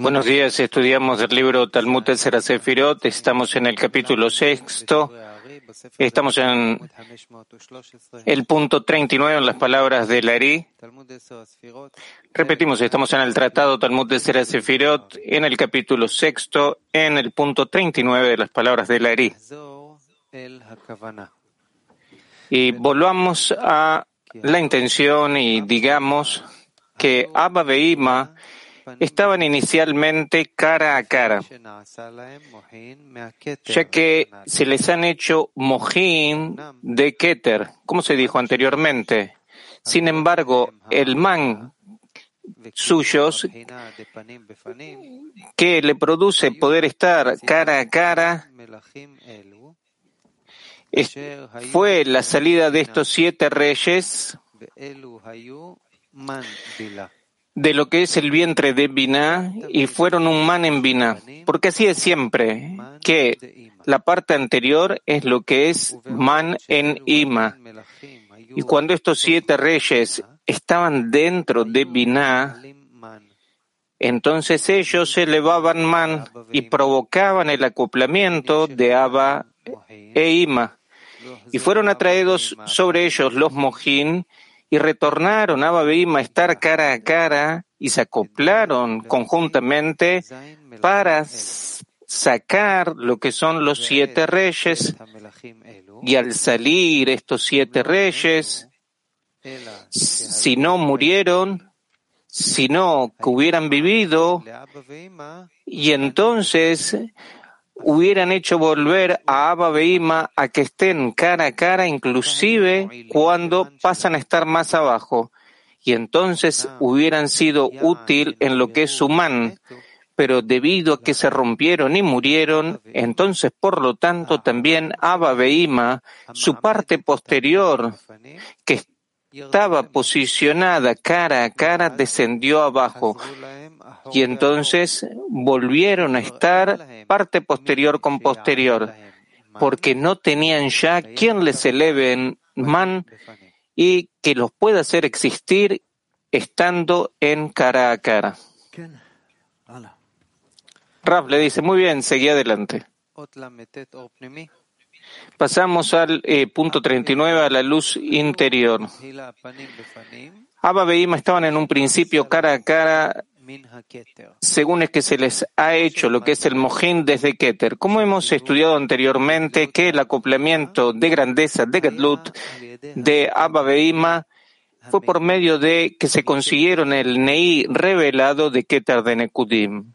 Buenos días, estudiamos el libro Talmud Ezra Sefirot, estamos en el capítulo sexto, estamos en el punto 39 en las palabras de Lari. Repetimos, estamos en el tratado Talmud Ezra Sefirot, en el capítulo sexto, en el punto 39 de las palabras de Lari. Y volvamos a la intención y digamos que Abba e Ima estaban inicialmente cara a cara, ya que se les han hecho mojín de Keter, como se dijo anteriormente. Sin embargo, el man suyos que le produce poder estar cara a cara fue la salida de estos siete reyes de lo que es el vientre de Binah y fueron un man en Binah. Porque así es siempre, que la parte anterior es lo que es man en Ima. Y cuando estos siete reyes estaban dentro de Binah, entonces ellos elevaban man y provocaban el acoplamiento de Abba e Ima. Y fueron atraídos sobre ellos los mojín y retornaron a Babeim a estar cara a cara y se acoplaron conjuntamente para sacar lo que son los siete reyes. Y al salir estos siete reyes, si no murieron, sino que hubieran vivido, y entonces hubieran hecho volver a Abba Beima a que estén cara a cara, inclusive cuando pasan a estar más abajo, y entonces hubieran sido útil en lo que es humano, pero debido a que se rompieron y murieron, entonces por lo tanto también Abba Beima, su parte posterior, que estaba posicionada cara a cara, descendió abajo, y entonces volvieron a estar parte posterior con posterior, porque no tenían ya quien les eleve en man y que los pueda hacer existir estando en cara a cara. Raf le dice, muy bien, seguí adelante. Pasamos al eh, punto 39, a la luz interior. Abba y estaban en un principio cara a cara según es que se les ha hecho lo que es el mojín desde Keter. Como hemos estudiado anteriormente, que el acoplamiento de grandeza de Gedlut de Abba Beima fue por medio de que se consiguieron el Nei revelado de Keter de Nekudim.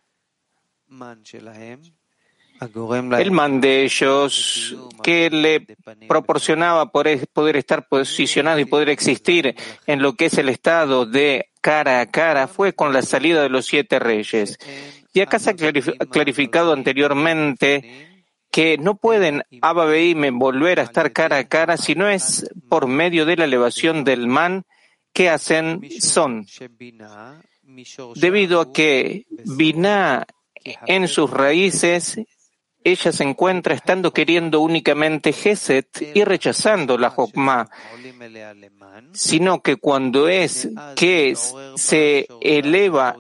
El man de ellos que le proporcionaba poder estar posicionado y poder existir en lo que es el estado de cara a cara fue con la salida de los siete reyes. Y acá se ha clarificado anteriormente que no pueden Abba volver a estar cara a cara si no es por medio de la elevación del man que hacen son. Debido a que Binah en sus raíces ella se encuentra estando queriendo únicamente Geset y rechazando la Jokma, sino que cuando es que se eleva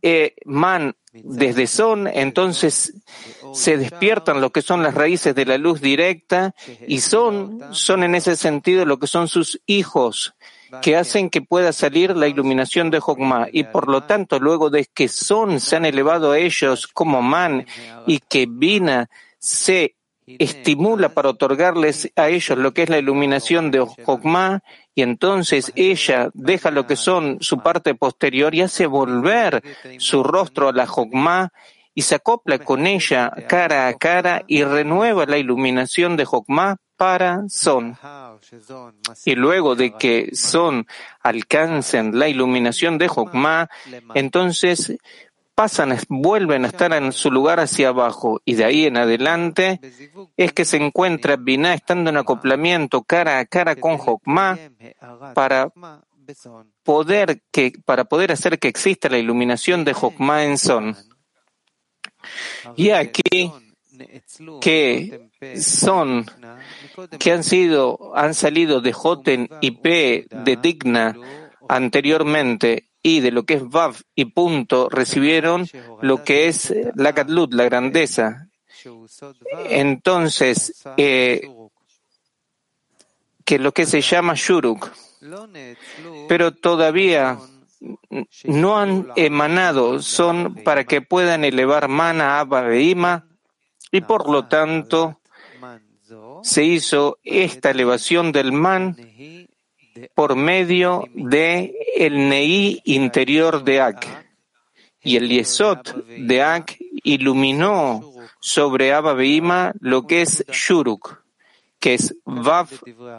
eh, Man desde Son, entonces se despiertan lo que son las raíces de la luz directa y son, son en ese sentido lo que son sus hijos que hacen que pueda salir la iluminación de Jokma y por lo tanto luego de que Son se han elevado a ellos como Man y que Vina se estimula para otorgarles a ellos lo que es la iluminación de Jokma y entonces ella deja lo que son su parte posterior y hace volver su rostro a la Jokma y se acopla con ella cara a cara y renueva la iluminación de Jokma para Son. Y luego de que Son alcancen la iluminación de Jokma, entonces pasan, vuelven a estar en su lugar hacia abajo y de ahí en adelante es que se encuentra Binah estando en acoplamiento cara a cara con Jokma para poder que para poder hacer que exista la iluminación de Jokma en Son. Y aquí que son, que han sido, han salido de Joten y P de Digna anteriormente y de lo que es Vav y punto recibieron lo que es la Gadlut, la grandeza. Entonces, eh, que lo que se llama Shuruk, pero todavía no han emanado, son para que puedan elevar mana, Abba e Ima, y por lo tanto se hizo esta elevación del man por medio de el Neí interior de Ak. Y el Yesod de Ak iluminó sobre Abba lo que es Shuruk, que es Vav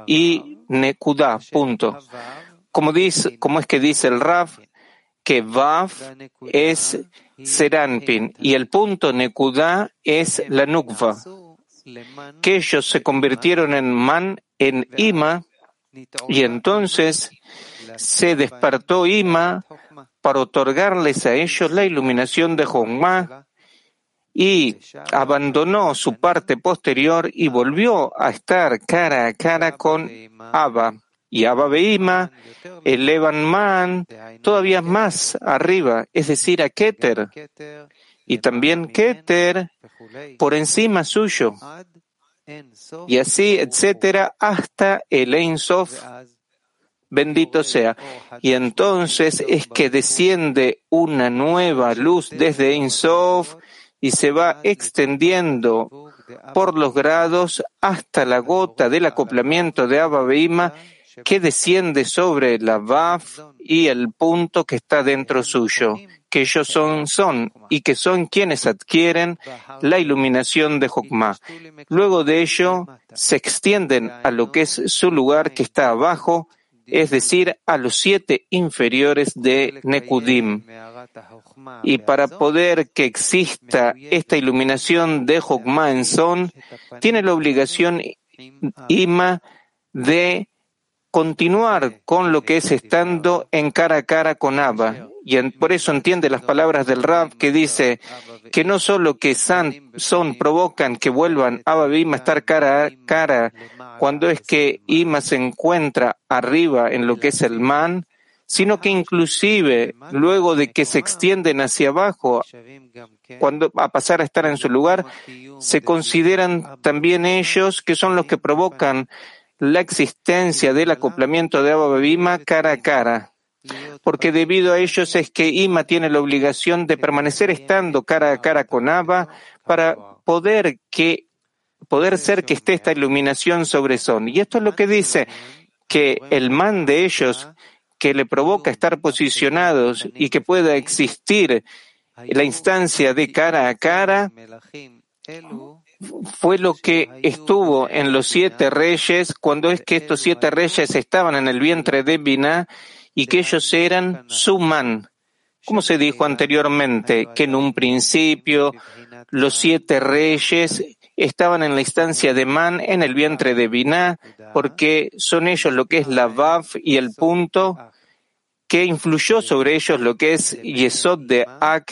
y Nekuda, punto. Como, dice, es que dice el Rav, que Vav es Seranpin y el punto Nekuda es la Nukva, que ellos se convirtieron en Man, en Ima, y entonces se despertó Ima para otorgarles a ellos la iluminación de Jomá y abandonó su parte posterior y volvió a estar cara a cara con Abba. Y Abba Beima elevan Man todavía más arriba, es decir, a Keter. Y también Keter por encima suyo. Y así, etcétera, hasta el Ein Sof, bendito sea. Y entonces es que desciende una nueva luz desde Ein Sof y se va extendiendo por los grados hasta la gota del acoplamiento de Abba Beima que desciende sobre la Baf y el punto que está dentro suyo que ellos son, son y que son quienes adquieren la iluminación de Jokmah. Luego de ello, se extienden a lo que es su lugar que está abajo, es decir, a los siete inferiores de Nekudim. Y para poder que exista esta iluminación de Jokmah en Son, tiene la obligación Ima de continuar con lo que es estando en cara a cara con Abba. Y por eso entiende las palabras del Rab que dice que no solo que San, son provocan que vuelvan Abba y Ima a estar cara a cara cuando es que Ima se encuentra arriba en lo que es el man, sino que inclusive luego de que se extienden hacia abajo, cuando a pasar a estar en su lugar, se consideran también ellos que son los que provocan la existencia del acoplamiento de Abba Ima cara a cara, porque debido a ellos es que Ima tiene la obligación de permanecer estando cara a cara con Abba para poder que poder ser que esté esta iluminación sobre Son. Y esto es lo que dice que el man de ellos que le provoca estar posicionados y que pueda existir la instancia de cara a cara fue lo que estuvo en los siete reyes cuando es que estos siete reyes estaban en el vientre de Biná y que ellos eran su man. Como se dijo anteriormente, que en un principio los siete reyes estaban en la instancia de Man en el vientre de Biná, porque son ellos lo que es la Vav y el punto que influyó sobre ellos lo que es Yesod de Ak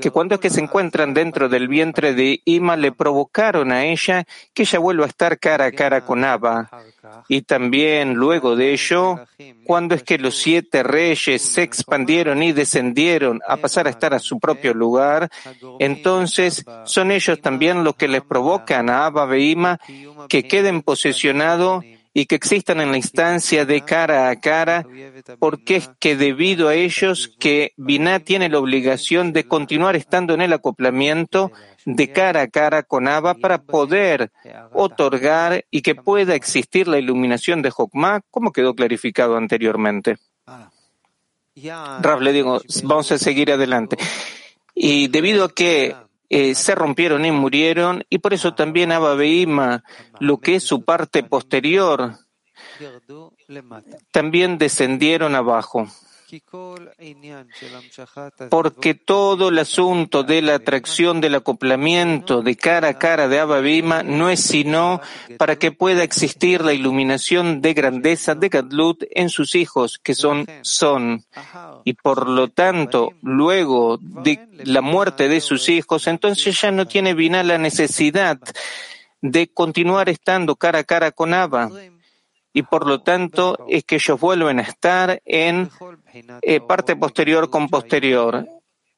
que cuando es que se encuentran dentro del vientre de Ima le provocaron a ella que ella vuelva a estar cara a cara con Abba. Y también luego de ello, cuando es que los siete reyes se expandieron y descendieron a pasar a estar a su propio lugar, entonces son ellos también los que les provocan a Abba Ima que queden posesionados y que existan en la instancia de cara a cara, porque es que debido a ellos que Binah tiene la obligación de continuar estando en el acoplamiento de cara a cara con Abba para poder otorgar y que pueda existir la iluminación de Jokmah, como quedó clarificado anteriormente. Rav le digo, vamos a seguir adelante. Y debido a que eh, se rompieron y murieron, y por eso también Abba Beima, lo que es su parte posterior, también descendieron abajo porque todo el asunto de la atracción del acoplamiento de cara a cara de Abba Bima no es sino para que pueda existir la iluminación de grandeza de Gadlut en sus hijos, que son Son. Y por lo tanto, luego de la muerte de sus hijos, entonces ya no tiene Bina la necesidad de continuar estando cara a cara con Abba y por lo tanto es que ellos vuelven a estar en eh, parte posterior con posterior.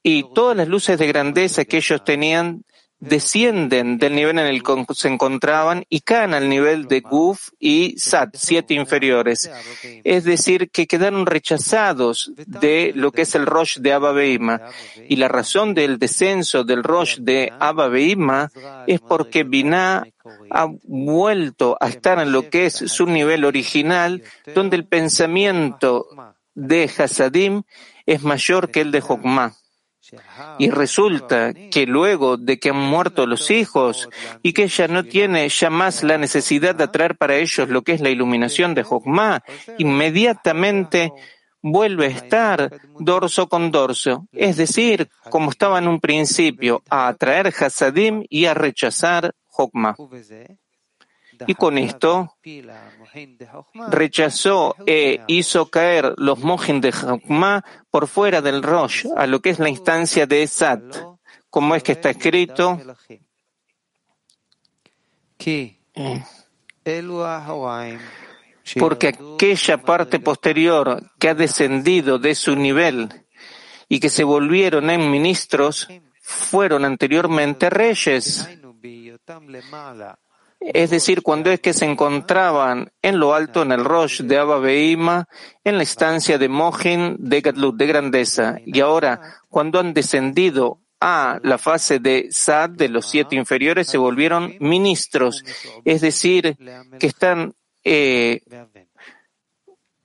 Y todas las luces de grandeza que ellos tenían descienden del nivel en el que se encontraban y caen al nivel de Guf y Sat, siete inferiores. Es decir, que quedaron rechazados de lo que es el Rosh de Abba Beima. Y la razón del descenso del Rosh de Abba Beima es porque Binah ha vuelto a estar en lo que es su nivel original, donde el pensamiento de Hasadim es mayor que el de Jokmah. Y resulta que luego de que han muerto los hijos y que ella no tiene ya más la necesidad de atraer para ellos lo que es la iluminación de Jokmah, inmediatamente vuelve a estar dorso con dorso, es decir, como estaba en un principio, a atraer Hasadim y a rechazar Jokmah. Y con esto rechazó e hizo caer los mojin de Jokmah por fuera del Rosh, a lo que es la instancia de Esat, como es que está escrito. Porque aquella parte posterior que ha descendido de su nivel y que se volvieron en ministros fueron anteriormente reyes es decir, cuando es que se encontraban en lo alto en el Rosh de Abba Beima, en la estancia de Mohin de Gatlut, de grandeza, y ahora, cuando han descendido a la fase de Sad de los siete inferiores, se volvieron ministros, es decir, que están eh,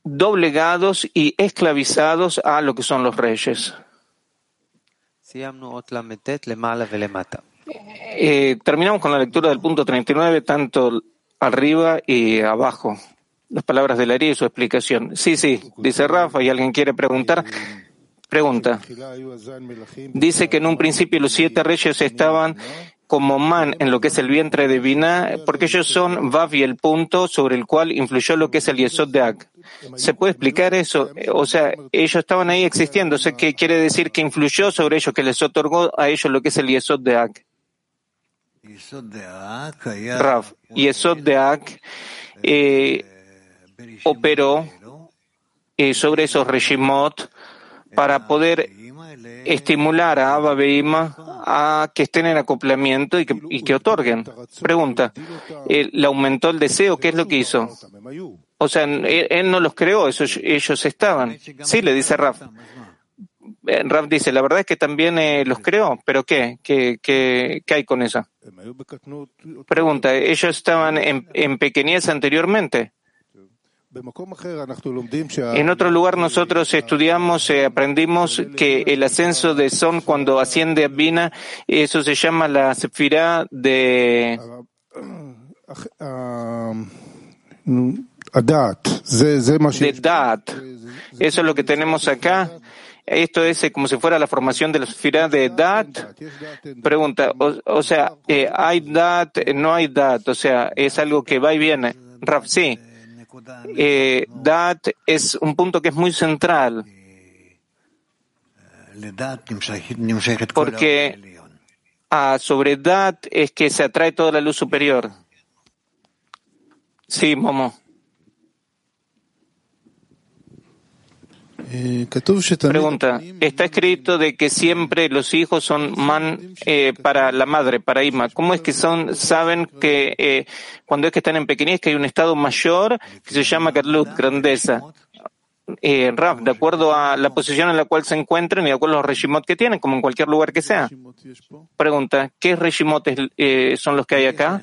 doblegados y esclavizados a lo que son los reyes. Eh, terminamos con la lectura del punto 39, tanto arriba y abajo. Las palabras de Laría y su explicación. Sí, sí, dice Rafa, y alguien quiere preguntar. Pregunta. Dice que en un principio los siete reyes estaban como man en lo que es el vientre de Binah, porque ellos son Vav y el punto sobre el cual influyó lo que es el Yesod de Ak. ¿Se puede explicar eso? O sea, ellos estaban ahí existiendo, o sea, que quiere decir que influyó sobre ellos, que les otorgó a ellos lo que es el Yesod de Ak. Rav, Yesod de Ak eh, operó eh, sobre esos regimot para poder estimular a Abba Beima a que estén en acoplamiento y que, y que otorguen. Pregunta, ¿le aumentó el deseo? ¿Qué es lo que hizo? O sea, él, no los creó, esos, ellos estaban. Sí, le dice Raf. Eh, Raf dice, la verdad es que también eh, los creó, pero ¿qué? ¿Qué, qué, qué hay con eso? Pregunta, ¿ellos estaban en, en pequeñez anteriormente? En otro lugar nosotros estudiamos, eh, aprendimos que el ascenso de Son cuando asciende a Bina, eso se llama la sefirá de... De Dat. Eso es lo que tenemos acá. Esto es eh, como si fuera la formación de la sefirá de Dat. Pregunta, o, sea, eh, ¿hay Dat? No hay Dat. O sea, es algo que va y viene. Raf, sí eh, es un punto que es muy central. Porque ah, sobre Dat es que se atrae toda la luz superior. Sí, Momo. Pregunta, está escrito de que siempre los hijos son man eh, para la madre, para Ima. ¿Cómo es que son, saben que eh, cuando es que están en pequeñez que hay un estado mayor que se llama Katlut, grandeza? Eh, Raf, de acuerdo a la posición en la cual se encuentran y de acuerdo a los regimot que tienen, como en cualquier lugar que sea. Pregunta, ¿qué regimotes eh, son los que hay acá?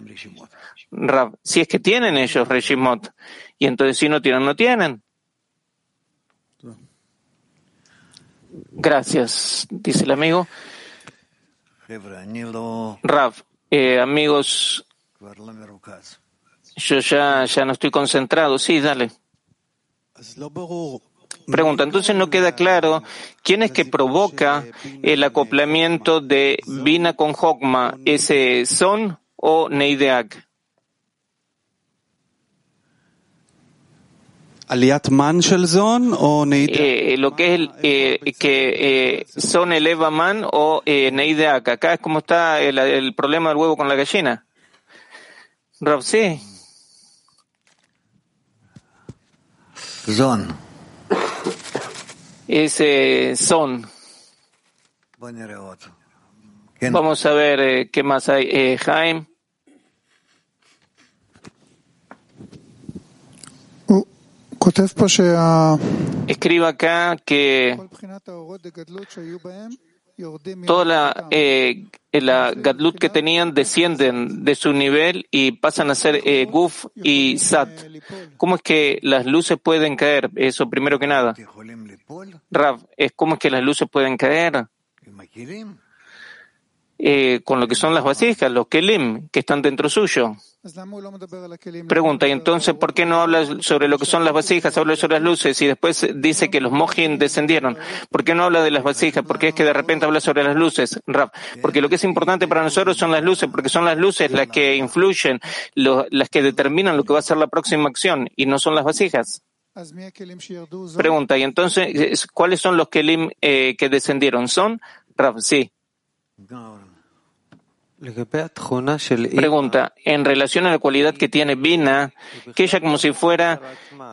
Raf, si es que tienen ellos regimot, y entonces si no tienen, no tienen. Gracias, dice el amigo. Rav, eh, amigos, yo ya, ya no estoy concentrado. Sí, dale. Pregunta, entonces no queda claro quién es que provoca el acoplamiento de Vina con Hogma, ese Son o Neideak. Eh, lo que es el, eh, que eh, son eleva man o eh, neideak. Acá es como está el, el, problema del huevo con la gallina. Rav, sí. Zon. Ese son. Vamos a ver eh, qué más hay. Eh, Jaime. Escriba acá que toda la, eh, la gadlut que tenían descienden de su nivel y pasan a ser eh, guf y sat. ¿Cómo es que las luces pueden caer? Eso primero que nada. Rav, es cómo es que las luces pueden caer eh, con lo que son las vasijas, los kelim que están dentro suyo. Pregunta, y entonces, ¿por qué no habla sobre lo que son las vasijas, habla sobre las luces y después dice que los mojin descendieron? ¿Por qué no habla de las vasijas? ¿Por qué es que de repente habla sobre las luces? Rab, porque lo que es importante para nosotros son las luces, porque son las luces las que influyen, las que determinan lo que va a ser la próxima acción y no son las vasijas. Pregunta, y entonces, ¿cuáles son los kelim eh, que descendieron? ¿Son? Rab, sí. Pregunta, en relación a la cualidad que tiene Bina, que ella como si fuera,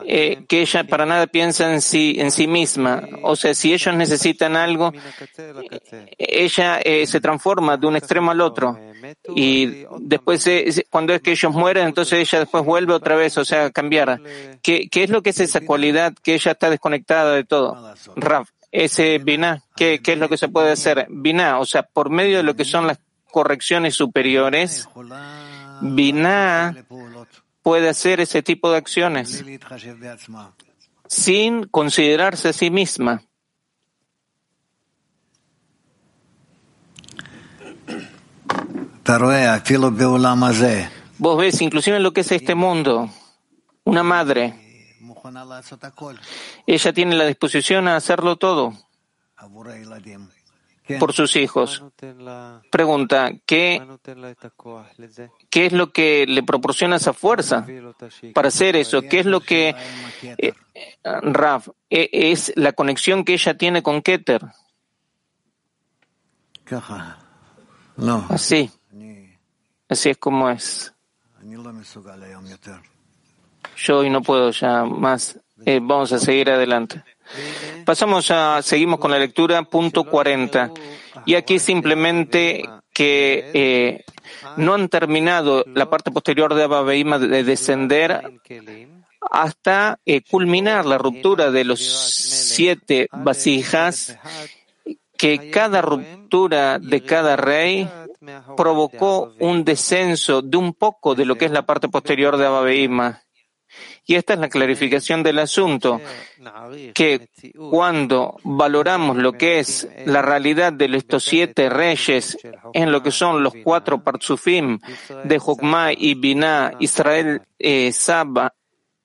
eh, que ella para nada piensa en sí, en sí misma. O sea, si ellos necesitan algo, ella eh, se transforma de un extremo al otro. Y después, eh, cuando es que ellos mueren, entonces ella después vuelve otra vez, o sea, a cambiar. ¿Qué, qué es lo que es esa cualidad que ella está desconectada de todo? Raf, ese Bina, ¿qué, ¿qué es lo que se puede hacer? Bina, o sea, por medio de lo que son las correcciones superiores, Binah puede hacer ese tipo de acciones sin considerarse a sí misma. Vos ves, inclusive en lo que es este mundo, una madre, ella tiene la disposición a hacerlo todo por sus hijos. Pregunta, ¿qué, ¿qué es lo que le proporciona esa fuerza para hacer eso? ¿Qué es lo que, eh, Raf, e, es la conexión que ella tiene con Keter? Así. Así es como es. Yo hoy no puedo ya más. Eh, vamos a seguir adelante. Pasamos a, seguimos con la lectura, punto 40. Y aquí simplemente que eh, no han terminado la parte posterior de Abba de descender hasta eh, culminar la ruptura de los siete vasijas, que cada ruptura de cada rey provocó un descenso de un poco de lo que es la parte posterior de Abba y esta es la clarificación del asunto, que cuando valoramos lo que es la realidad de estos siete reyes en lo que son los cuatro parzufim de Jokma y Binah, Israel, eh, Saba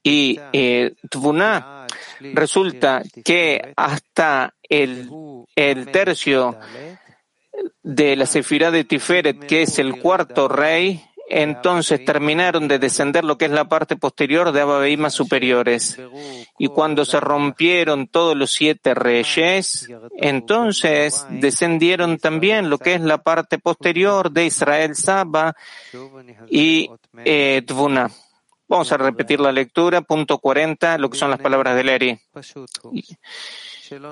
y eh, Tvuna, resulta que hasta el, el tercio de la Sefirá de Tiferet, que es el cuarto rey, entonces terminaron de descender lo que es la parte posterior de Abba superiores. Y cuando se rompieron todos los siete reyes, entonces descendieron también lo que es la parte posterior de Israel Saba y eh, Tvuna. Vamos a repetir la lectura, punto 40, lo que son las palabras de Leri.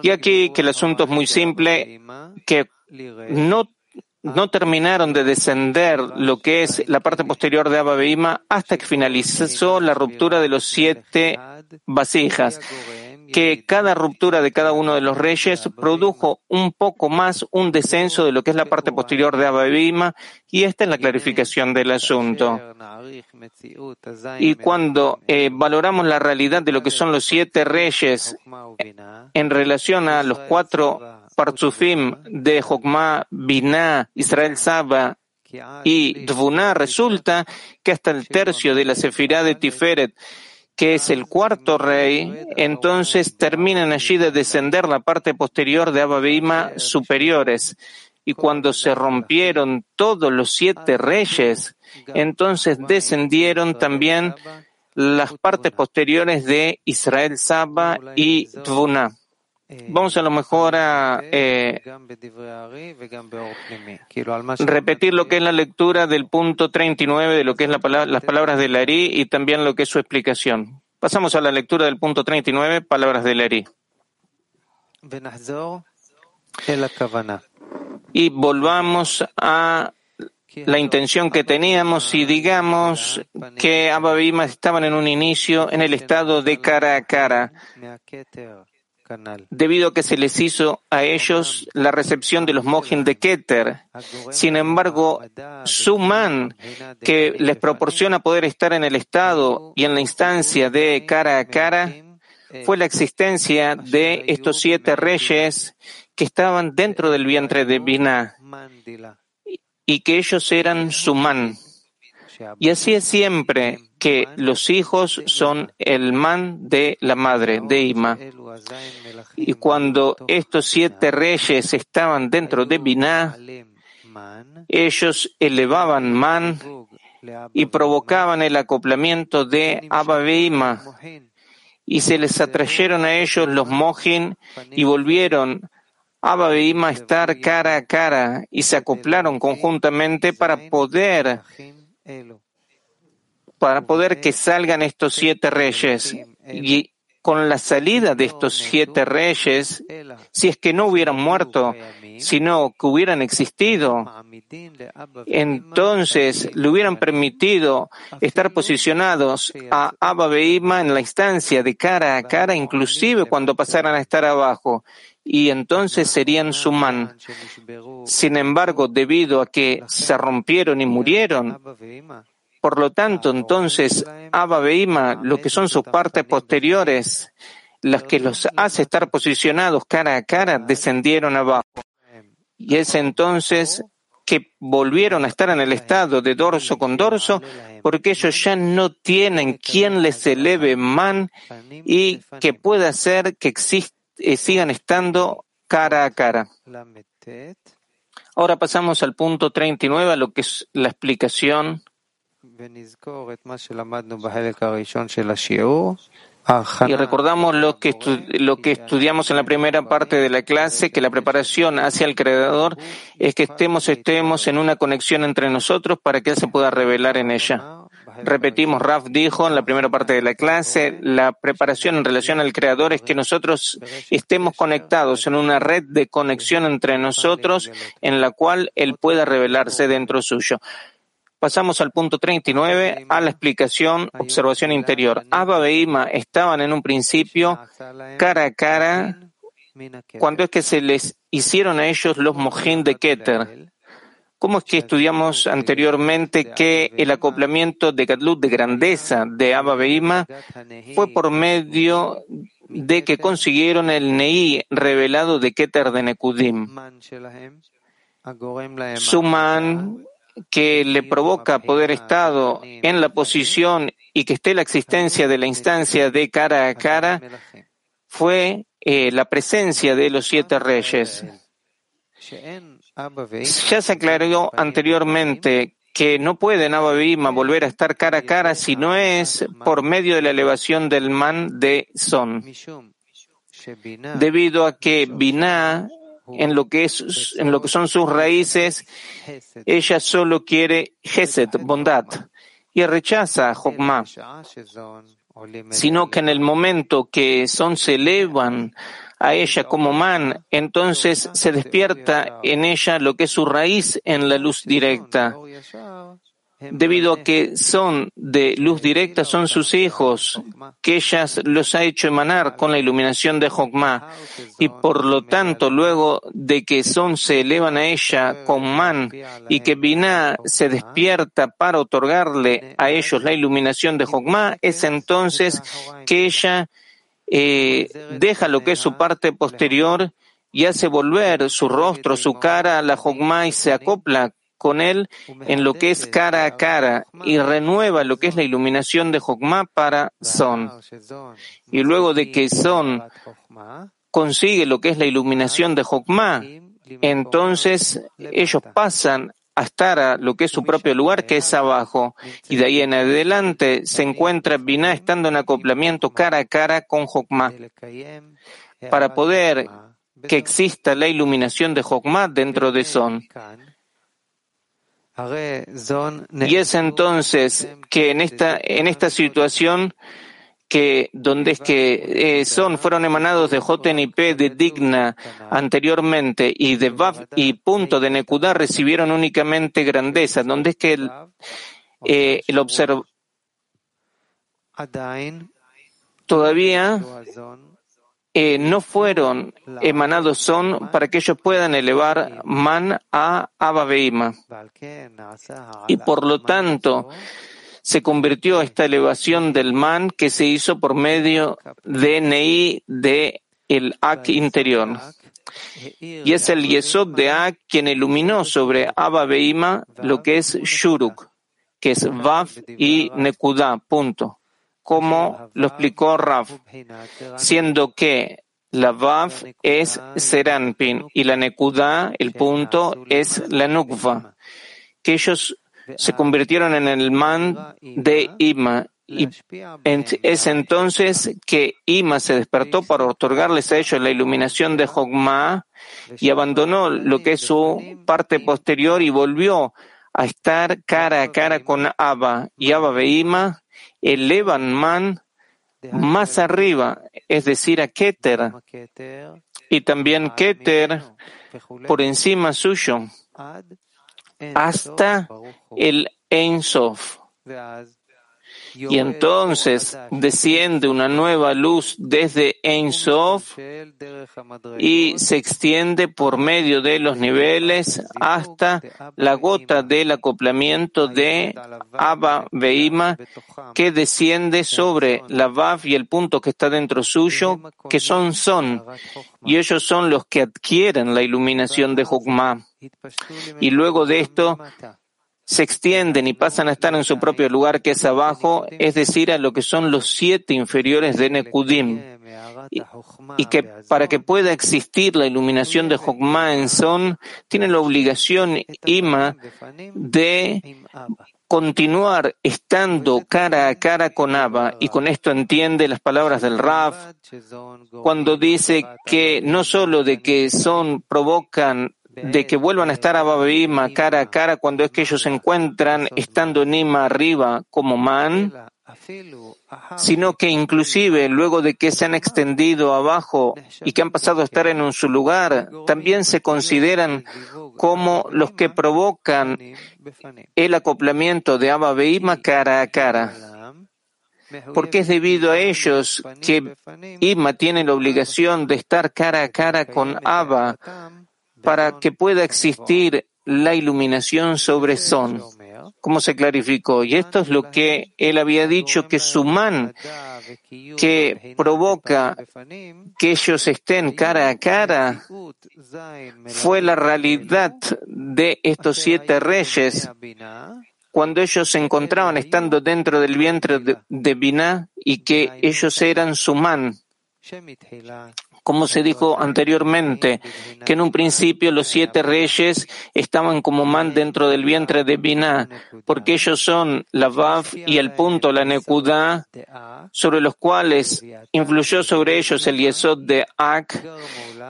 Y aquí que el asunto es muy simple, que no no terminaron de descender lo que es la parte posterior de Abba hasta que finalizó la ruptura de los siete vasijas, que cada ruptura de cada uno de los reyes produjo un poco más un descenso de lo que es la parte posterior de Abba y esta es la clarificación del asunto. Y cuando eh, valoramos la realidad de lo que son los siete reyes en relación a los cuatro Parzufim de Jokma, Binah, Israel Saba y Dvuna, resulta que hasta el tercio de la Sefirá de Tiferet, que es el cuarto rey, entonces terminan allí de descender la parte posterior de Abba superiores. Y cuando se rompieron todos los siete reyes, entonces descendieron también las partes posteriores de Israel Saba y Dvuna. Vamos a lo mejor a eh, repetir lo que es la lectura del punto 39 de lo que es la palabra, las palabras de Larí y también lo que es su explicación. Pasamos a la lectura del punto 39, palabras de Leri. Y volvamos a la intención que teníamos y digamos que Abba estaban en un inicio en el estado de cara a cara, debido a que se les hizo a ellos la recepción de los mojin de Keter. Sin embargo, su man, que les proporciona poder estar en el estado y en la instancia de cara a cara, fue la existencia de estos siete reyes que estaban dentro del vientre de Binah y que ellos eran su man. Y así es siempre que los hijos son el man de la madre, de Ima. Y cuando estos siete reyes estaban dentro de Binah, ellos elevaban man y provocaban el acoplamiento de Abba Ima. Y se les atrayeron a ellos los mojin y volvieron Abba y Ima estar cara a cara y se acoplaron conjuntamente para poder para poder que salgan estos siete reyes. Y con la salida de estos siete reyes, si es que no hubieran muerto, sino que hubieran existido, entonces le hubieran permitido estar posicionados a Abba Ima en la instancia de cara a cara, inclusive cuando pasaran a estar abajo y entonces serían Sumán. Sin embargo, debido a que se rompieron y murieron, por lo tanto, entonces, Abba Beima, lo que son sus partes posteriores, las que los hace estar posicionados cara a cara, descendieron abajo. Y es entonces que volvieron a estar en el estado de dorso con dorso, porque ellos ya no tienen quien les eleve man y que pueda hacer que exista eh, sigan estando cara a cara. Ahora pasamos al punto 39, a lo que es la explicación. Y recordamos lo que, lo que estudiamos en la primera parte de la clase, que la preparación hacia el Creador es que estemos, estemos en una conexión entre nosotros para que Él se pueda revelar en ella. Repetimos, Raf dijo en la primera parte de la clase, la preparación en relación al Creador es que nosotros estemos conectados en una red de conexión entre nosotros en la cual Él pueda revelarse dentro suyo. Pasamos al punto 39, a la explicación, observación interior. Abba e Ima estaban en un principio cara a cara cuando es que se les hicieron a ellos los mojín de Keter. ¿Cómo es que estudiamos anteriormente que el acoplamiento de Gadlut de grandeza de Abba Beima fue por medio de que consiguieron el Neí revelado de Keter de Nekudim? Su man que le provoca poder estado en la posición y que esté la existencia de la instancia de cara a cara fue eh, la presencia de los siete reyes. Ya se aclaró anteriormente que no pueden Abba Bima volver a estar cara a cara si no es por medio de la elevación del man de Son. Debido a que Binah, en lo que es, en lo que son sus raíces, ella solo quiere Geset, bondad, y rechaza a Jokmah. Sino que en el momento que Son se elevan a ella como man, entonces se despierta en ella lo que es su raíz en la luz directa. Debido a que son de luz directa, son sus hijos, que ellas los ha hecho emanar con la iluminación de Jokma. Y por lo tanto, luego de que son se elevan a ella con man y que Binah se despierta para otorgarle a ellos la iluminación de Jokma, es entonces que ella eh, deja lo que es su parte posterior y hace volver su rostro, su cara a la Jogma y se acopla con él en lo que es cara a cara y renueva lo que es la iluminación de Jogma para Son. Y luego de que Son consigue lo que es la iluminación de Jogma, entonces ellos pasan a estar a lo que es su propio lugar, que es abajo. Y de ahí en adelante se encuentra Binah estando en acoplamiento cara a cara con Jokma, para poder que exista la iluminación de Jokma dentro de Son. Y es entonces que en esta situación que donde es que eh, son, fueron emanados de Joten y P de Digna anteriormente y de Vav y punto de Nekudá recibieron únicamente grandeza, donde es que el, eh, el observ todavía eh, no fueron emanados son para que ellos puedan elevar man a Abba Y por lo tanto, se convirtió esta elevación del man que se hizo por medio de Nei de el Ak interior. Y es el Yesod de Ak quien iluminó sobre Abba lo que es Shuruk, que es Vav y Nekuda, punto como lo explicó Rav, siendo que la Vav es Seranpin y la Nekuda, el punto, es la Nukva, que ellos se convirtieron en el man de Ima. Y es entonces que Ima se despertó para otorgarles a ellos la iluminación de Jogma y abandonó lo que es su parte posterior y volvió a estar cara a cara con Abba. Y Abba Beima elevan man más arriba, es decir, a Keter, y también Keter por encima suyo, hasta el Ein Sof. Y entonces desciende una nueva luz desde Ein Sof y se extiende por medio de los niveles hasta la gota del acoplamiento de Abba Veima que desciende sobre la Vav y el punto que está dentro suyo, que son Son, y ellos son los que adquieren la iluminación de Jokma. Y luego de esto, se extienden y pasan a estar en su propio lugar que es abajo, es decir, a lo que son los siete inferiores de Nekudim. Y, que para que pueda existir la iluminación de Jokma en Son, tiene la obligación Ima de continuar estando cara a cara con Abba, y con esto entiende las palabras del Raf, cuando dice que no solo de que son provocan de que vuelvan a estar a Babeima cara a cara cuando es que ellos se encuentran estando en Ima arriba como man, sino que inclusive luego de que se han extendido abajo y que han pasado a estar en su lugar, también se consideran como los que provocan el acoplamiento de Abba cara a cara. Porque es debido a ellos que Ima tiene la obligación de estar cara a cara con Abba para que pueda existir la iluminación sobre Son, como se clarificó. Y esto es lo que él había dicho, que su man, que provoca que ellos estén cara a cara, fue la realidad de estos siete reyes cuando ellos se encontraban estando dentro del vientre de, de y que ellos eran su man como se dijo anteriormente, que en un principio los siete reyes estaban como man dentro del vientre de Binah, porque ellos son la Vav y el punto, la Nekudá, sobre los cuales influyó sobre ellos el Yesod de Ak,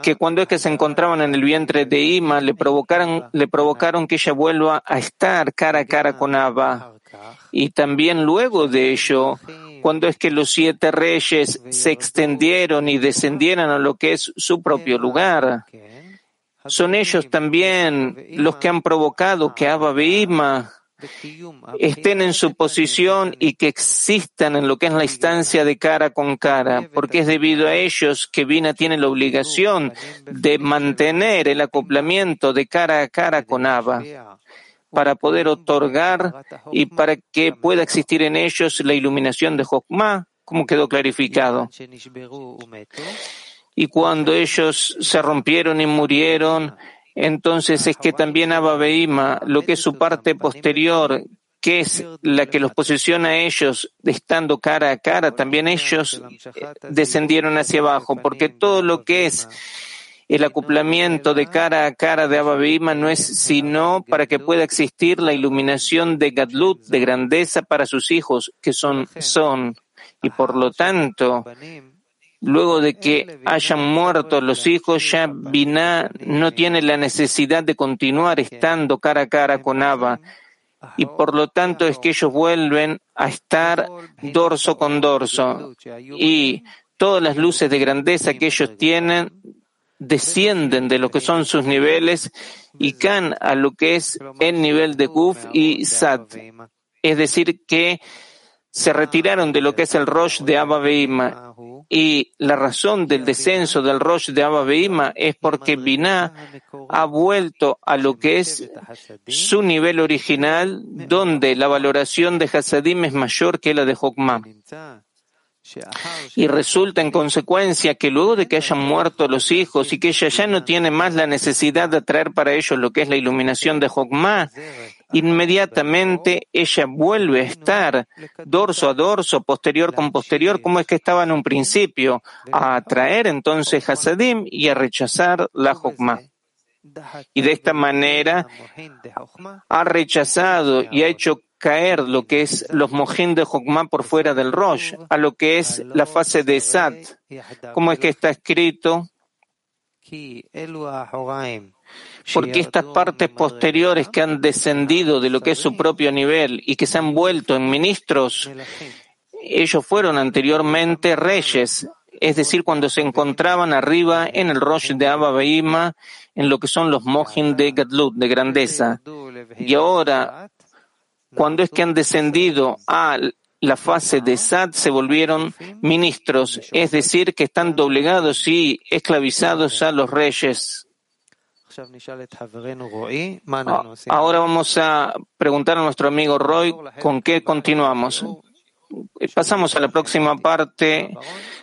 que cuando es que se encontraban en el vientre de Ima, le provocaron, le provocaron que ella vuelva a estar cara a cara con Abba. Y también luego de ello, cuando es que los siete reyes se extendieron y descendieron a lo que es su propio lugar. Son ellos también los que han provocado que Abba Beima estén en su posición y que existan en lo que es la instancia de cara con cara, porque es debido a ellos que Vina tiene la obligación de mantener el acoplamiento de cara a cara con Abba para poder otorgar y para que pueda existir en ellos la iluminación de Jokma, como quedó clarificado. Y cuando ellos se rompieron y murieron, entonces es que también Abba Beima, lo que es su parte posterior, que es la que los posiciona a ellos estando cara a cara, también ellos descendieron hacia abajo, porque todo lo que es el acoplamiento de cara a cara de Abba no es sino para que pueda existir la iluminación de Gadlut, de grandeza para sus hijos, que son son. Y por lo tanto, luego de que hayan muerto los hijos, ya Binah no tiene la necesidad de continuar estando cara a cara con Abba, y por lo tanto es que ellos vuelven a estar dorso con dorso y todas las luces de grandeza que ellos tienen descienden de lo que son sus niveles y caen a lo que es el nivel de Guf y Sat. Es decir, que se retiraron de lo que es el Rosh de Abba Beima. Y la razón del descenso del Rosh de Abba Beima es porque Binah ha vuelto a lo que es su nivel original, donde la valoración de Hasadim es mayor que la de Jokmah. Y resulta en consecuencia que luego de que hayan muerto los hijos y que ella ya no tiene más la necesidad de traer para ellos lo que es la iluminación de Jokmah, inmediatamente ella vuelve a estar dorso a dorso, posterior con posterior, como es que estaba en un principio, a atraer entonces Hasadim y a rechazar la Jokmah. Y de esta manera ha rechazado y ha hecho caer lo que es los mojín de Jokmah por fuera del Rosh, a lo que es la fase de Sat, como es que está escrito, porque estas partes posteriores que han descendido de lo que es su propio nivel y que se han vuelto en ministros, ellos fueron anteriormente reyes, es decir, cuando se encontraban arriba en el Rosh de Abba Beima, en lo que son los Mohin de Gadlut, de grandeza. Y ahora cuando es que han descendido a la fase de Sad, se volvieron ministros, es decir, que están doblegados y esclavizados a los reyes. Ahora vamos a preguntar a nuestro amigo Roy con qué continuamos. Pasamos a la próxima parte